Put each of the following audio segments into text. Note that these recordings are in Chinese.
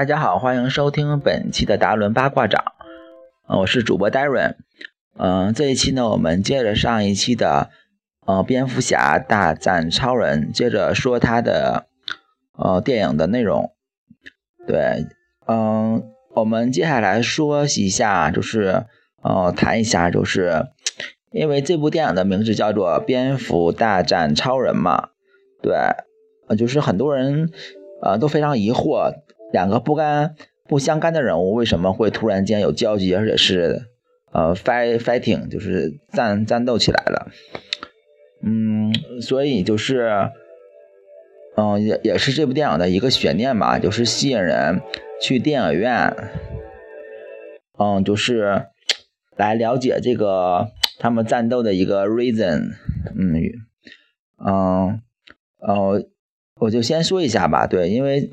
大家好，欢迎收听本期的达伦八卦掌，呃，我是主播 Darren，嗯，这一期呢，我们接着上一期的，呃，蝙蝠侠大战超人，接着说他的，呃，电影的内容。对，嗯，我们接下来说一下，就是，呃，谈一下，就是因为这部电影的名字叫做《蝙蝠大战超人》嘛，对，呃，就是很多人，呃，都非常疑惑。两个不干不相干的人物为什么会突然间有交集，而且是呃 fight fighting，就是战战斗起来了。嗯，所以就是嗯也也是这部电影的一个悬念吧，就是吸引人去电影院，嗯，就是来了解这个他们战斗的一个 reason。嗯嗯哦，我就先说一下吧，对，因为。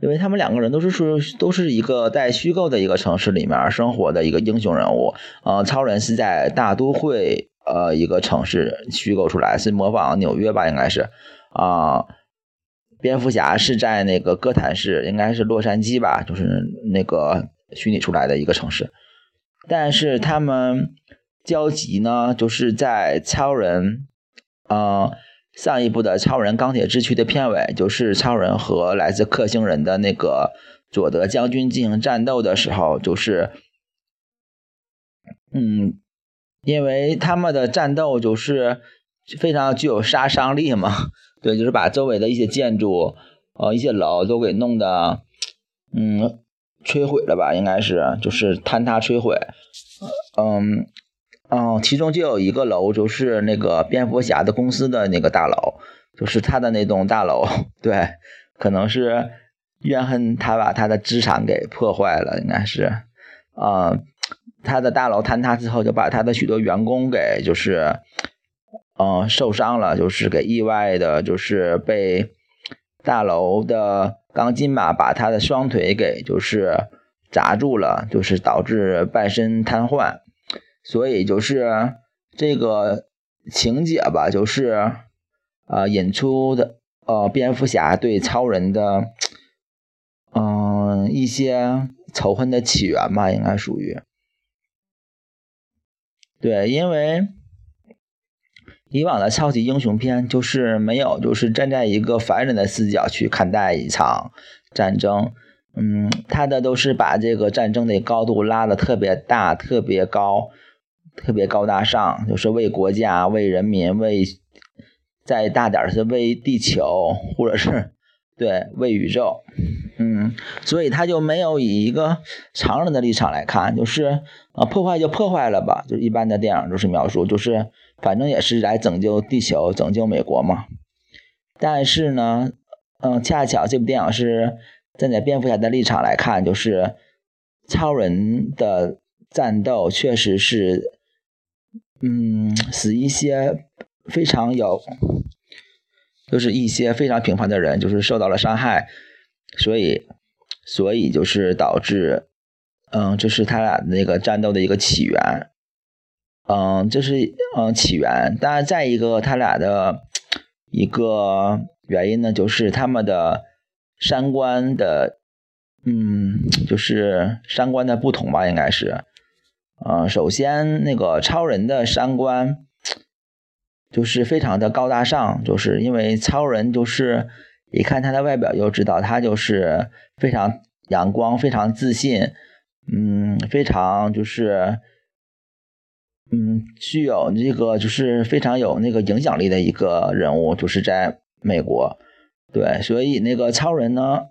因为他们两个人都是属都是一个在虚构的一个城市里面生活的一个英雄人物，呃，超人是在大都会呃一个城市虚构出来，是模仿纽约吧，应该是，啊，蝙蝠侠是在那个哥谭市，应该是洛杉矶吧，就是那个虚拟出来的一个城市，但是他们交集呢，就是在超人，啊。上一部的《超人钢铁之躯》的片尾，就是超人和来自克星人的那个佐德将军进行战斗的时候，就是，嗯，因为他们的战斗就是非常具有杀伤力嘛，对，就是把周围的一些建筑，呃，一些楼都给弄得，嗯，摧毁了吧，应该是，就是坍塌摧毁，嗯。嗯，其中就有一个楼，就是那个蝙蝠侠的公司的那个大楼，就是他的那栋大楼。对，可能是怨恨他把他的资产给破坏了，应该是。嗯，他的大楼坍塌之后，就把他的许多员工给就是，嗯，受伤了，就是给意外的，就是被大楼的钢筋吧，把他的双腿给就是砸住了，就是导致半身瘫痪。所以就是这个情节吧，就是呃引出的呃蝙蝠侠对超人的嗯一些仇恨的起源吧，应该属于对，因为以往的超级英雄片就是没有就是站在一个凡人的视角去看待一场战争，嗯，他的都是把这个战争的高度拉的特别大，特别高。特别高大上，就是为国家、为人民、为再大点是为地球，或者是对为宇宙，嗯，所以他就没有以一个常人的立场来看，就是啊破坏就破坏了吧，就一般的电影就是描述，就是反正也是来拯救地球、拯救美国嘛。但是呢，嗯，恰巧这部电影是站在蝙蝠侠的立场来看，就是超人的战斗确实是。嗯，使一些非常有，就是一些非常平凡的人，就是受到了伤害，所以，所以就是导致，嗯，这是他俩那个战斗的一个起源，嗯，这是嗯起源。当然，再一个，他俩的一个原因呢，就是他们的三观的，嗯，就是三观的不同吧，应该是。呃，首先那个超人的三观就是非常的高大上，就是因为超人就是一看他的外表就知道他就是非常阳光、非常自信，嗯，非常就是嗯具有这个就是非常有那个影响力的一个人物，就是在美国，对，所以那个超人呢，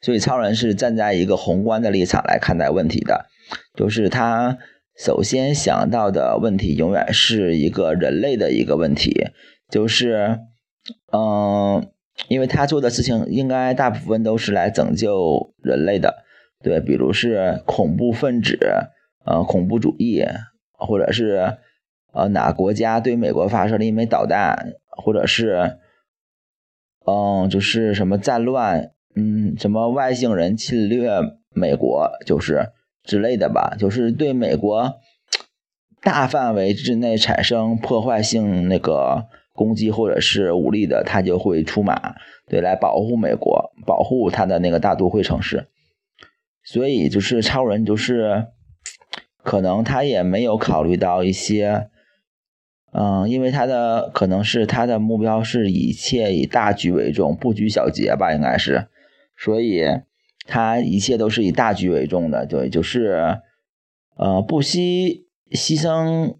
所以超人是站在一个宏观的立场来看待问题的。就是他首先想到的问题，永远是一个人类的一个问题，就是，嗯，因为他做的事情应该大部分都是来拯救人类的，对，比如是恐怖分子，呃，恐怖主义，或者是呃哪国家对美国发射了一枚导弹，或者是，嗯，就是什么战乱，嗯，什么外星人侵略美国，就是。之类的吧，就是对美国大范围之内产生破坏性那个攻击或者是武力的，他就会出马，对，来保护美国，保护他的那个大都会城市，所以就是超人就是可能他也没有考虑到一些，嗯，因为他的可能是他的目标是一切以大局为重，不拘小节吧，应该是，所以他一切都是以大局为重的，对，就是呃不惜牺牲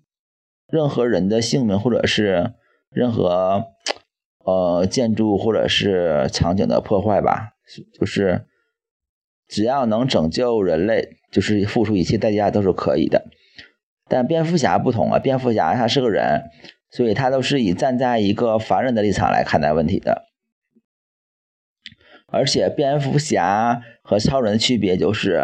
任何人的性命或者是任何。呃，建筑或者是场景的破坏吧，就是只要能拯救人类，就是付出一切代价都是可以的。但蝙蝠侠不同啊，蝙蝠侠他是个人，所以他都是以站在一个凡人的立场来看待问题的。而且蝙蝠侠和超人的区别就是，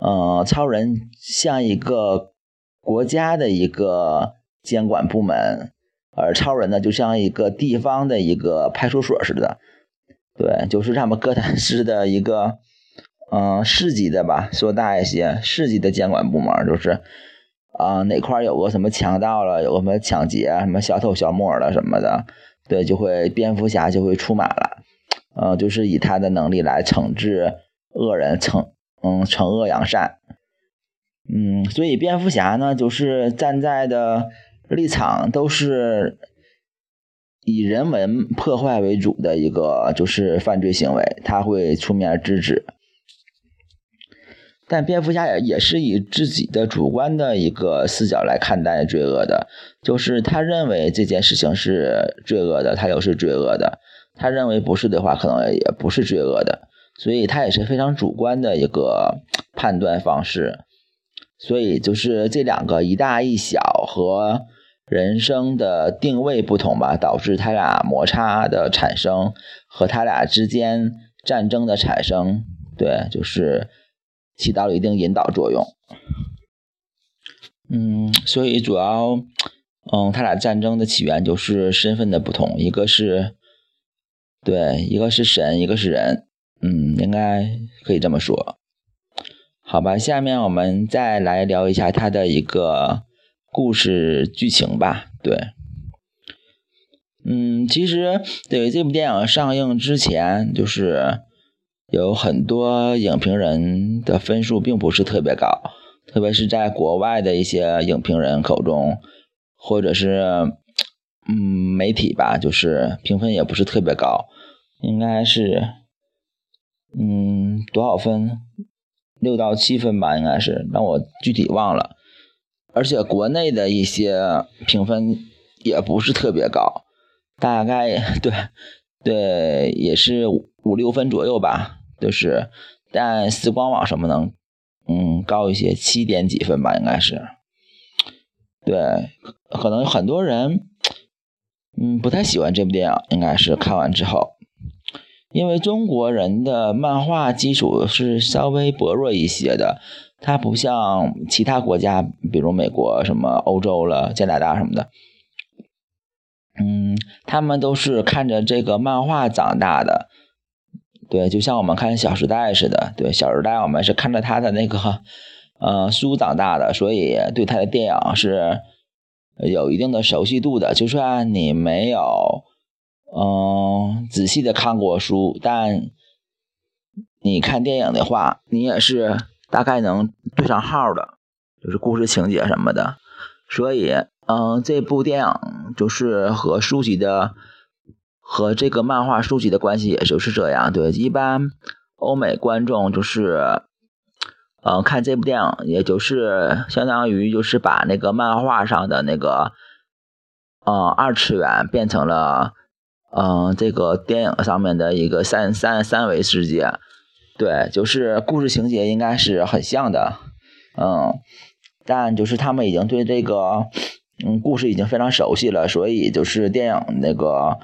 嗯，超人像一个国家的一个监管部门。而超人呢，就像一个地方的一个派出所似的，对，就是他们哥谭市的一个，嗯，市级的吧，说大一些，市级的监管部门，就是，啊，哪块有个什么强盗了，有个什么抢劫，什么小偷小摸了什么的，对，就会蝙蝠侠就会出马了，嗯，就是以他的能力来惩治恶人，惩，嗯，惩恶扬善，嗯，所以蝙蝠侠呢，就是站在的。立场都是以人文破坏为主的一个就是犯罪行为，他会出面制止。但蝙蝠侠也也是以自己的主观的一个视角来看待罪恶的，就是他认为这件事情是罪恶的，他就是罪恶的；他认为不是的话，可能也不是罪恶的。所以他也是非常主观的一个判断方式。所以就是这两个一大一小和。人生的定位不同吧，导致他俩摩擦的产生和他俩之间战争的产生，对，就是起到了一定引导作用。嗯，所以主要，嗯，他俩战争的起源就是身份的不同，一个是，对，一个是神，一个是人，嗯，应该可以这么说。好吧，下面我们再来聊一下他的一个。故事剧情吧，对，嗯，其实对这部电影上映之前，就是有很多影评人的分数并不是特别高，特别是在国外的一些影评人口中，或者是嗯媒体吧，就是评分也不是特别高，应该是嗯多少分？六到七分吧，应该是，但我具体忘了。而且国内的一些评分也不是特别高，大概对对也是五六分左右吧，就是，但时光网什么能嗯高一些，七点几分吧，应该是，对，可能很多人嗯不太喜欢这部电影，应该是看完之后，因为中国人的漫画基础是稍微薄弱一些的。它不像其他国家，比如美国、什么欧洲了、加拿大什么的，嗯，他们都是看着这个漫画长大的，对，就像我们看《小时代》似的，对，《小时代》我们是看着他的那个呃书长大的，所以对他的电影是有一定的熟悉度的。就算你没有嗯仔细的看过书，但你看电影的话，你也是。大概能对上号的，就是故事情节什么的，所以，嗯，这部电影就是和书籍的和这个漫画书籍的关系，也就是这样。对，一般欧美观众就是，嗯，看这部电影，也就是相当于就是把那个漫画上的那个，嗯，二次元变成了，嗯，这个电影上面的一个三三三维世界。对，就是故事情节应该是很像的，嗯，但就是他们已经对这个，嗯，故事已经非常熟悉了，所以就是电影那个，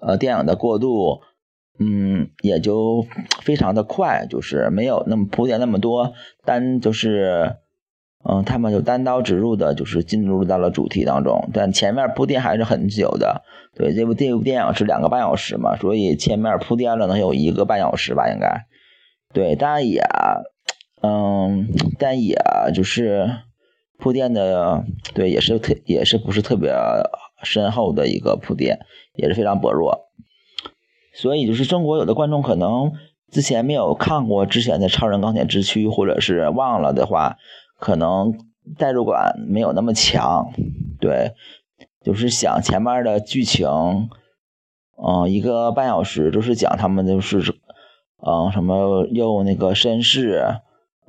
呃，电影的过渡，嗯，也就非常的快，就是没有那么铺垫那么多，单就是。嗯，他们就单刀直入的，就是进入到了主题当中，但前面铺垫还是很久的。对，这部这部电影是两个半小时嘛，所以前面铺垫了能有一个半小时吧，应该。对，但也，嗯，但也就是铺垫的，对，也是特也是不是特别深厚的一个铺垫，也是非常薄弱。所以就是中国有的观众可能之前没有看过之前的《超人钢铁之躯》，或者是忘了的话，可能代入感没有那么强。对，就是想前面的剧情，嗯，一个半小时就是讲他们就是，嗯，什么又那个绅士，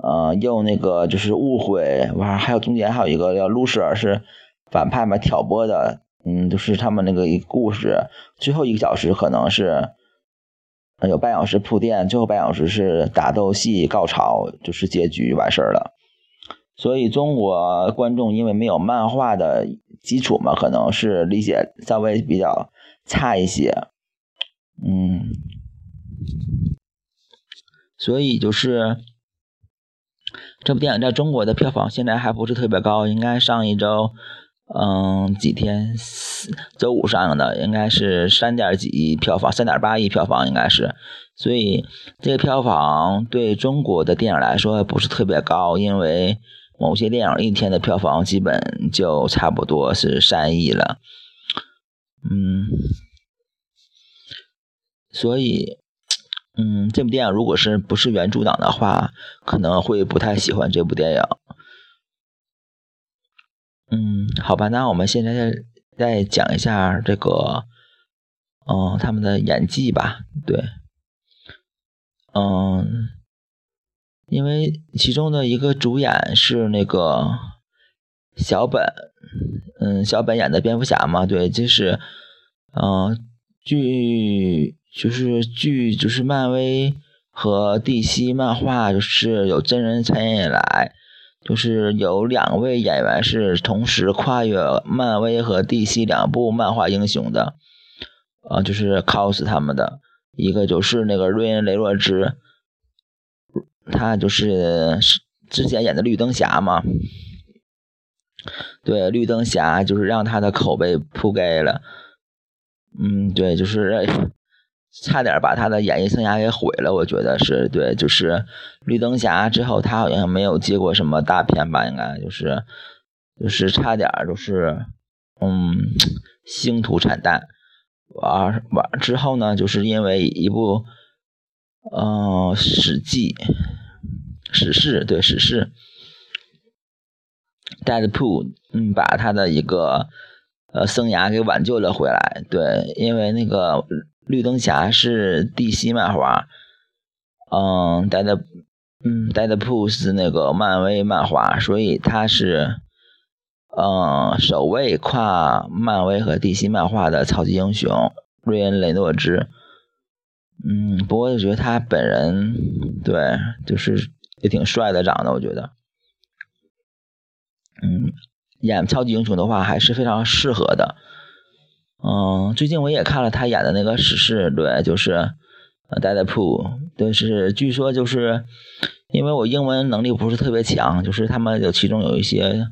嗯，又那个就是误会，完还有中间还有一个叫 loser 是反派嘛，挑拨的。嗯，就是他们那个一故事，最后一个小时可能是有半小时铺垫，最后半小时是打斗戏高潮，就是结局完事儿了。所以中国观众因为没有漫画的基础嘛，可能是理解稍微比较差一些。嗯，所以就是这部电影在中国的票房现在还不是特别高，应该上一周。嗯，几天？周五上映的，应该是三点几亿票房，三点八亿票房应该是。所以这个票房对中国的电影来说不是特别高，因为某些电影一天的票房基本就差不多是三亿了。嗯，所以，嗯，这部电影如果是不是原著党的话，可能会不太喜欢这部电影。嗯，好吧，那我们现在再再讲一下这个，嗯，他们的演技吧。对，嗯，因为其中的一个主演是那个小本，嗯，小本演的蝙蝠侠嘛。对，这是，嗯，剧就是剧就是漫威和 DC 漫画就是有真人参演以来。就是有两位演员是同时跨越漫威和 DC 两部漫画英雄的，呃，就是 cos 他们的一个就是那个瑞恩雷诺兹，他就是之前演的绿灯侠嘛，对，绿灯侠就是让他的口碑扑街了，嗯，对，就是。差点把他的演艺生涯给毁了，我觉得是对，就是绿灯侠之后，他好像没有接过什么大片吧，应该就是就是差点就是嗯星途惨淡，完完之后呢，就是因为一部嗯史记史事对史事，Deadpool 嗯把他的一个呃生涯给挽救了回来，对，因为那个。绿灯侠是 DC 漫画，嗯，Dead，嗯，Deadpool 是那个漫威漫画，所以他是，嗯，首位跨漫威和 DC 漫画的超级英雄瑞恩雷诺兹。嗯，不过我觉得他本人对，就是也挺帅的，长得我觉得，嗯，演超级英雄的话还是非常适合的。嗯，最近我也看了他演的那个《史诗》，对，就是《Deadpool》，对，是据说就是因为我英文能力不是特别强，就是他们有其中有一些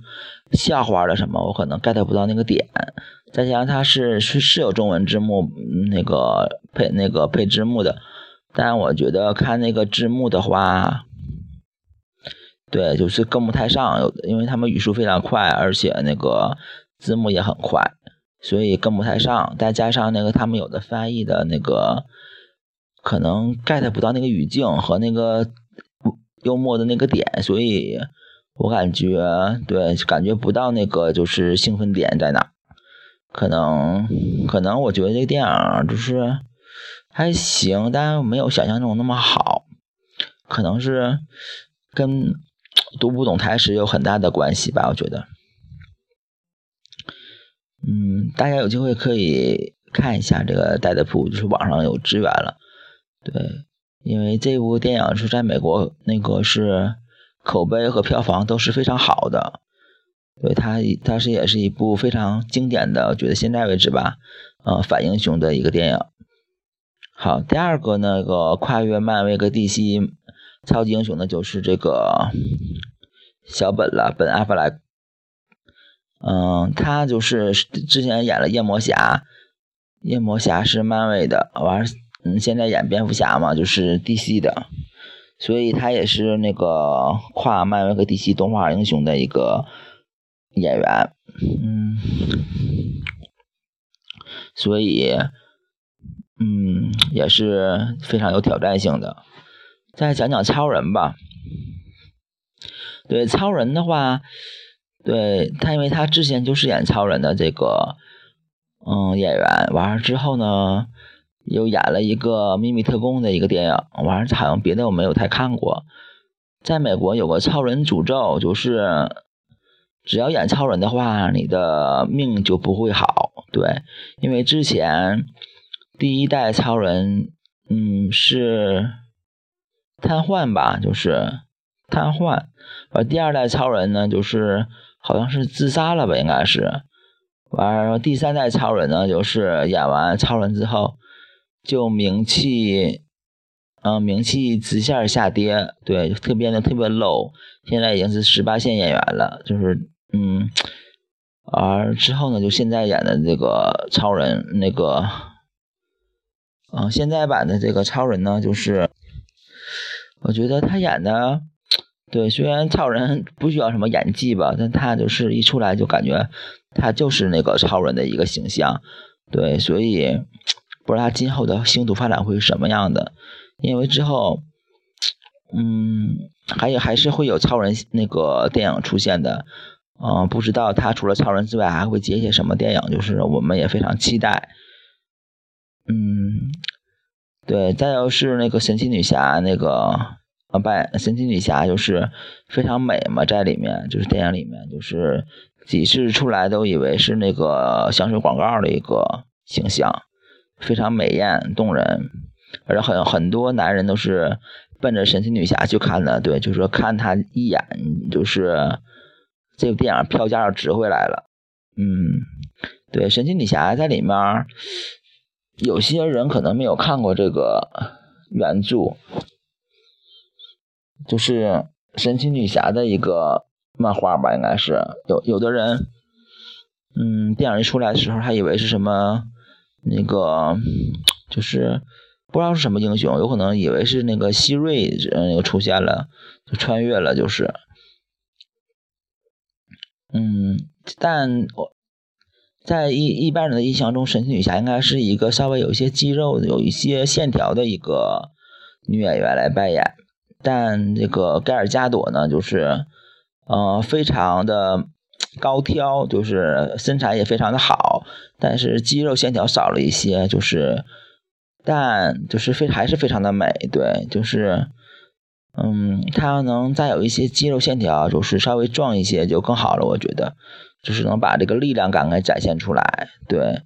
笑话的什么，我可能 get 不到那个点。再加上他是是是有中文字幕，那个配那个配字幕的，但我觉得看那个字幕的话，对，就是跟不太上，有因为他们语速非常快，而且那个字幕也很快。所以跟不太上，再加上那个他们有的翻译的那个，可能 get 不到那个语境和那个幽默的那个点，所以我感觉对，感觉不到那个就是兴奋点在哪。可能可能我觉得这个电影就是还行，但是没有想象中那么好。可能是跟 读不懂台词有很大的关系吧，我觉得。嗯，大家有机会可以看一下这个《戴德普》，就是网上有资源了。对，因为这部电影是在美国那个是口碑和票房都是非常好的。对，它它是也是一部非常经典的，觉得现在为止吧，呃，反英雄的一个电影。好，第二个那个跨越漫威和 DC 超级英雄的，就是这个小本了，本阿弗莱。嗯，他就是之前演了夜魔侠，夜魔侠是漫威的，完，嗯，现在演蝙蝠侠嘛，就是 DC 的，所以他也是那个跨漫威和 DC 动画英雄的一个演员，嗯，所以，嗯，也是非常有挑战性的。再讲讲超人吧。对超人的话，对他，因为他之前就是演超人的这个嗯演员，完了之后呢，又演了一个秘密特工的一个电影，完了好像别的我没有太看过。在美国有个超人诅咒，就是只要演超人的话，你的命就不会好。对，因为之前第一代超人嗯是瘫痪吧，就是瘫痪。而，第二代超人呢，就是好像是自杀了吧，应该是。完了，第三代超人呢，就是演完超人之后，就名气，嗯，名气直线下跌，对，特别的特别 low，现在已经是十八线演员了，就是，嗯，而之后呢，就现在演的这个超人，那个，嗯，现在版的这个超人呢，就是，我觉得他演的。对，虽然超人不需要什么演技吧，但他就是一出来就感觉他就是那个超人的一个形象。对，所以不知道他今后的星途发展会是什么样的，因为之后，嗯，还有还是会有超人那个电影出现的。嗯，不知道他除了超人之外还会接一些什么电影，就是我们也非常期待。嗯，对，再就是那个神奇女侠那个。啊，扮神奇女侠就是非常美嘛，在里面就是电影里面，就是几次出来都以为是那个香水广告的一个形象，非常美艳动人，而且很很多男人都是奔着神奇女侠去看的，对，就是说看她一眼，就是这部电影票价要值回来了，嗯，对，神奇女侠在里面，有些人可能没有看过这个原著。就是神奇女侠的一个漫画吧，应该是有有的人，嗯，电影一出来的时候还以为是什么那个，就是不知道是什么英雄，有可能以为是那个希瑞嗯又出现了，就穿越了，就是，嗯，但我在一一般人的印象中，神奇女侠应该是一个稍微有一些肌肉、有一些线条的一个女演员来扮演。但这个盖尔加朵呢，就是，呃，非常的高挑，就是身材也非常的好，但是肌肉线条少了一些，就是，但就是非还是非常的美，对，就是，嗯，她能再有一些肌肉线条，就是稍微壮一些就更好了，我觉得，就是能把这个力量感给展现出来，对，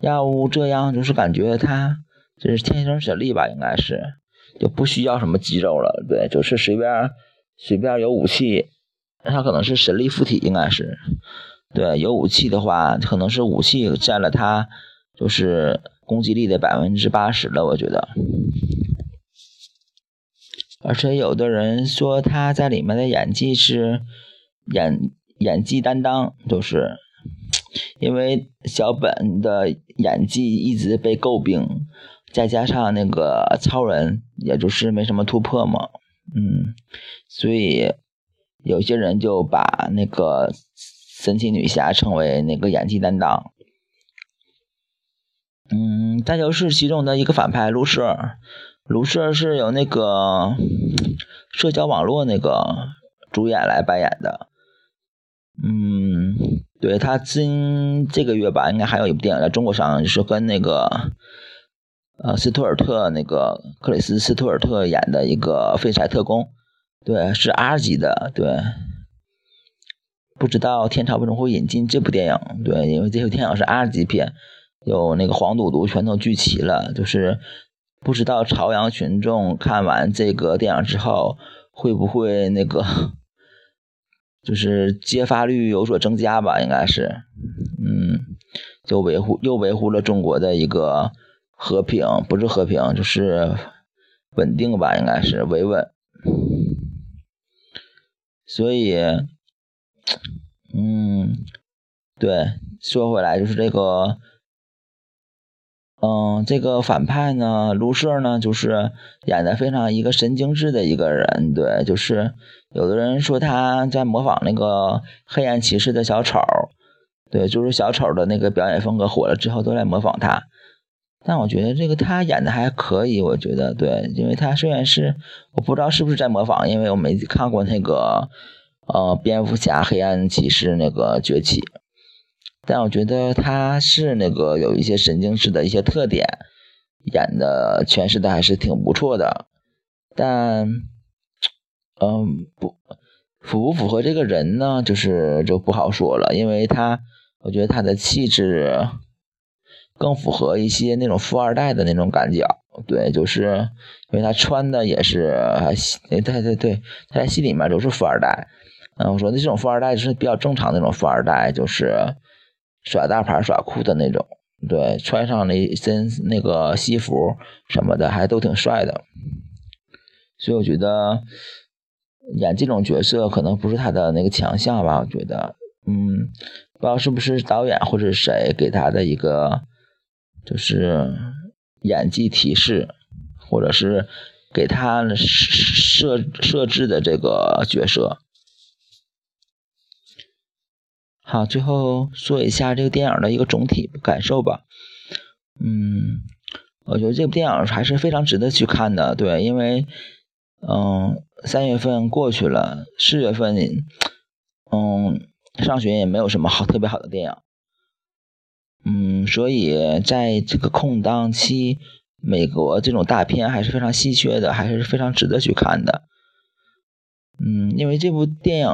要不这样就是感觉他这是天生神力吧，应该是。就不需要什么肌肉了，对，就是随便随便有武器，他可能是神力附体，应该是，对，有武器的话，可能是武器占了他就是攻击力的百分之八十了，我觉得。而且有的人说他在里面的演技是演演技担当，就是因为小本的演技一直被诟病。再加上那个超人，也就是没什么突破嘛，嗯，所以有些人就把那个神奇女侠称为那个演技担当，嗯，再就是其中的一个反派卢瑟，卢瑟是由那个社交网络那个主演来扮演的，嗯，对他今这个月吧，应该还有一部电影在中国上，就是跟那个。呃，斯图尔特那个克里斯·斯图尔特演的一个废柴特工，对，是 R 级的，对。不知道天朝为什么会引进这部电影？对，因为这部电影是 R 级片，有那个黄赌毒全都聚齐了，就是不知道朝阳群众看完这个电影之后会不会那个，就是揭发率有所增加吧？应该是，嗯，就维护又维护了中国的一个。和平不是和平，就是稳定吧，应该是维稳。所以，嗯，对，说回来就是这个，嗯，这个反派呢，卢瑟呢，就是演的非常一个神经质的一个人，对，就是有的人说他在模仿那个黑暗骑士的小丑，对，就是小丑的那个表演风格火了之后都在模仿他。但我觉得这个他演的还可以，我觉得对，因为他虽然是我不知道是不是在模仿，因为我没看过那个呃蝙蝠侠黑暗骑士那个崛起，但我觉得他是那个有一些神经质的一些特点，演的诠释的还是挺不错的，但嗯不符不符合这个人呢，就是就不好说了，因为他我觉得他的气质。更符合一些那种富二代的那种感觉，对，就是因为他穿的也是，对对对，他在戏里面都是富二代。嗯，我说的这种富二代就是比较正常那种富二代，就是耍大牌耍酷的那种，对，穿上那一身那个西服什么的还都挺帅的。所以我觉得演这种角色可能不是他的那个强项吧，我觉得，嗯，不知道是不是导演或者谁给他的一个。就是演技提示，或者是给他设设置的这个角色。好，最后说一下这个电影的一个总体感受吧。嗯，我觉得这部电影还是非常值得去看的。对，因为嗯，三月份过去了，四月份嗯，上学也没有什么好特别好的电影。嗯，所以在这个空档期，美国这种大片还是非常稀缺的，还是非常值得去看的。嗯，因为这部电影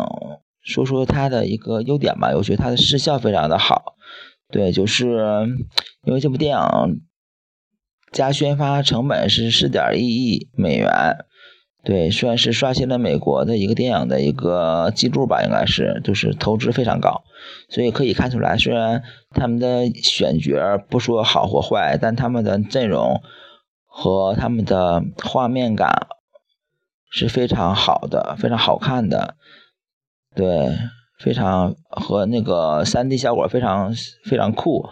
说说它的一个优点吧，我觉得它的视效非常的好。对，就是因为这部电影加宣发成本是四点一亿美元。对，算是刷新了美国的一个电影的一个记录吧，应该是，就是投资非常高，所以可以看出来，虽然他们的选角不说好或坏，但他们的阵容和他们的画面感是非常好的，非常好看的，对，非常和那个三 D 效果非常非常酷，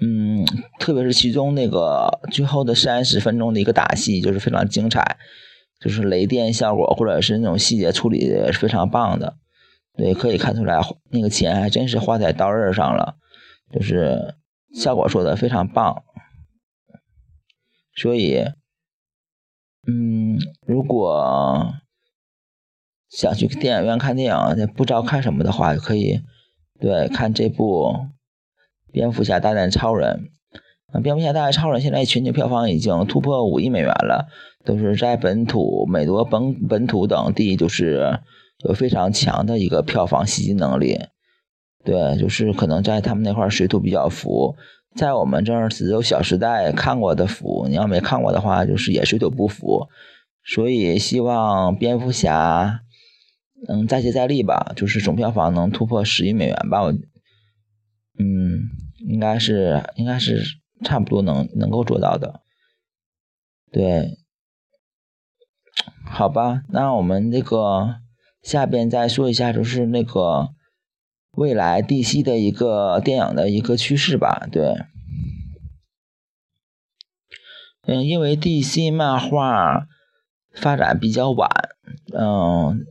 嗯，特别是其中那个最后的三十分钟的一个打戏，就是非常精彩。就是雷电效果，或者是那种细节处理也是非常棒的，对，可以看出来那个钱还真是花在刀刃上了，就是效果做的非常棒。所以，嗯，如果想去电影院看电影，不知道看什么的话，可以对看这部《蝙蝠侠大战超人》。蝙蝠侠大超人现在全球票房已经突破五亿美元了，都是在本土、美国本本土等地，就是有非常强的一个票房吸金能力。对，就是可能在他们那块水土比较服，在我们这儿只有《小时代》看过的服，你要没看过的话，就是也水土不服。所以希望蝙蝠侠能再接再厉吧，就是总票房能突破十亿美元吧。我，嗯，应该是，应该是。差不多能能够做到的，对，好吧，那我们这个下边再说一下，就是那个未来 DC 的一个电影的一个趋势吧，对，嗯，因为 DC 漫画发展比较晚，嗯，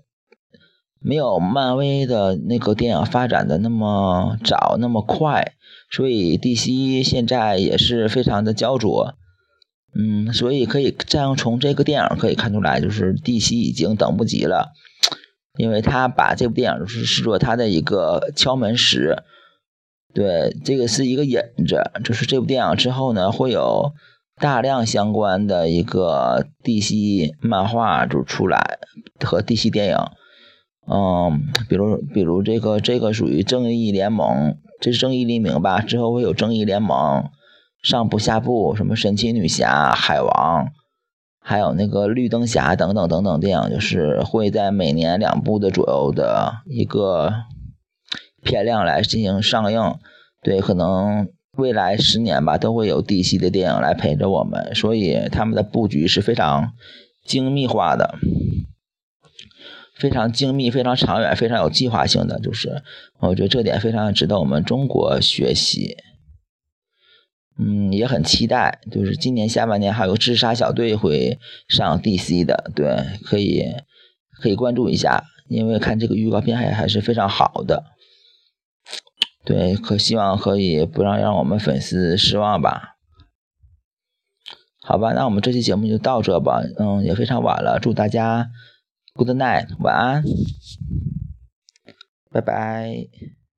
没有漫威的那个电影发展的那么早那么快。所以 DC 现在也是非常的焦灼，嗯，所以可以这样从这个电影可以看出来，就是 DC 已经等不及了，因为他把这部电影就是视作他的一个敲门石，对，这个是一个引子，就是这部电影之后呢，会有大量相关的一个 DC 漫画就出来和 DC 电影，嗯，比如比如这个这个属于正义联盟。这是正义黎明吧？之后会有正义联盟上部、下部，什么神奇女侠、海王，还有那个绿灯侠等等等等电影，就是会在每年两部的左右的一个片量来进行上映。对，可能未来十年吧，都会有 DC 的电影来陪着我们，所以他们的布局是非常精密化的。非常精密、非常长远、非常有计划性的，就是我觉得这点非常值得我们中国学习。嗯，也很期待，就是今年下半年还有自杀小队会上 DC 的，对，可以可以关注一下，因为看这个预告片还还是非常好的。对，可希望可以不让让我们粉丝失望吧。好吧，那我们这期节目就到这吧。嗯，也非常晚了，祝大家 good night，晚安，拜拜。